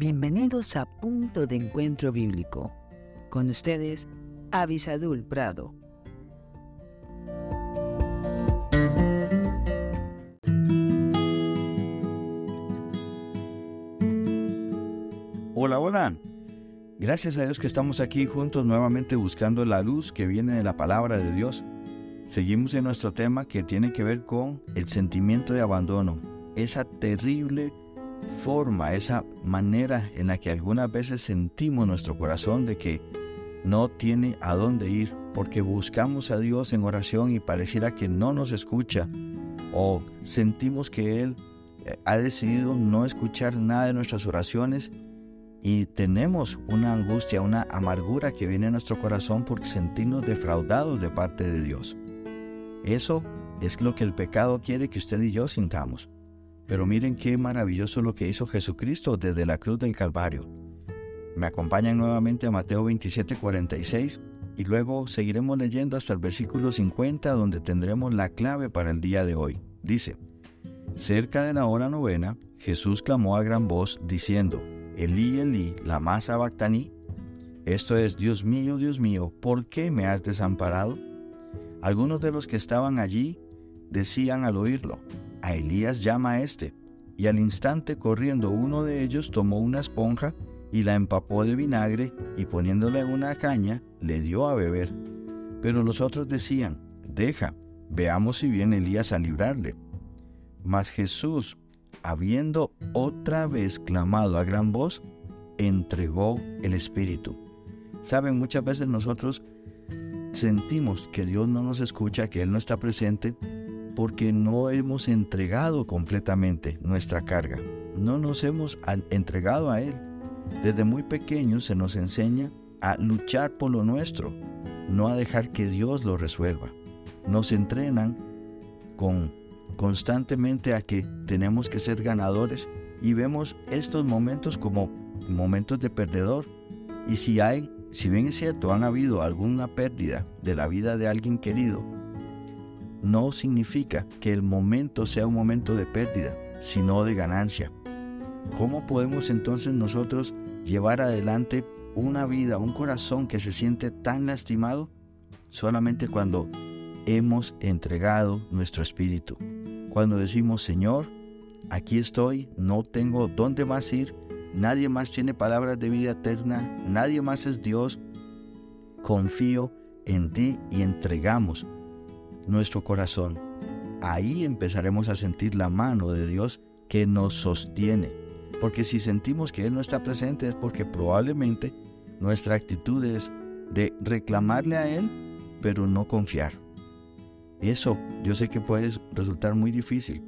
Bienvenidos a Punto de Encuentro Bíblico. Con ustedes, Avisadul Prado. Hola, hola. Gracias a Dios que estamos aquí juntos nuevamente buscando la luz que viene de la palabra de Dios. Seguimos en nuestro tema que tiene que ver con el sentimiento de abandono, esa terrible forma, esa manera en la que algunas veces sentimos nuestro corazón de que no tiene a dónde ir, porque buscamos a Dios en oración y pareciera que no nos escucha, o sentimos que Él eh, ha decidido no escuchar nada de nuestras oraciones y tenemos una angustia, una amargura que viene a nuestro corazón porque sentimos defraudados de parte de Dios. Eso es lo que el pecado quiere que usted y yo sintamos. Pero miren qué maravilloso lo que hizo Jesucristo desde la cruz del Calvario. Me acompañan nuevamente a Mateo 27:46 y luego seguiremos leyendo hasta el versículo 50 donde tendremos la clave para el día de hoy. Dice, cerca de la hora novena, Jesús clamó a gran voz diciendo, Elí, Elí, la masa bactaní, esto es, Dios mío, Dios mío, ¿por qué me has desamparado? Algunos de los que estaban allí decían al oírlo, a Elías llama a este. Y al instante corriendo uno de ellos tomó una esponja y la empapó de vinagre y poniéndole una caña le dio a beber. Pero los otros decían, deja, veamos si viene Elías a librarle. Mas Jesús, habiendo otra vez clamado a gran voz, entregó el Espíritu. Saben, muchas veces nosotros sentimos que Dios no nos escucha, que Él no está presente, porque no hemos entregado completamente nuestra carga, no nos hemos entregado a Él. Desde muy pequeños se nos enseña a luchar por lo nuestro, no a dejar que Dios lo resuelva. Nos entrenan con constantemente a que tenemos que ser ganadores y vemos estos momentos como momentos de perdedor. Y si hay, si bien es cierto, han habido alguna pérdida de la vida de alguien querido, no significa que el momento sea un momento de pérdida, sino de ganancia. ¿Cómo podemos entonces nosotros llevar adelante una vida, un corazón que se siente tan lastimado? Solamente cuando hemos entregado nuestro espíritu. Cuando decimos, Señor, aquí estoy, no tengo dónde más ir, nadie más tiene palabras de vida eterna, nadie más es Dios, confío en ti y entregamos nuestro corazón. Ahí empezaremos a sentir la mano de Dios que nos sostiene. Porque si sentimos que Él no está presente es porque probablemente nuestra actitud es de reclamarle a Él, pero no confiar. Eso yo sé que puede resultar muy difícil,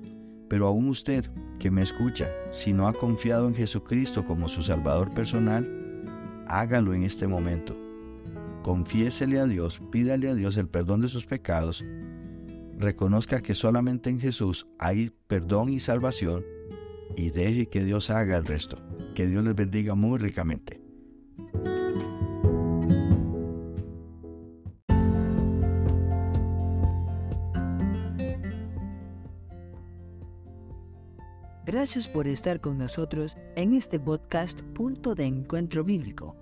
pero aún usted que me escucha, si no ha confiado en Jesucristo como su Salvador personal, hágalo en este momento. Confiésele a Dios, pídale a Dios el perdón de sus pecados reconozca que solamente en Jesús hay perdón y salvación y deje que Dios haga el resto. Que Dios les bendiga muy ricamente. Gracias por estar con nosotros en este podcast Punto de Encuentro Bíblico.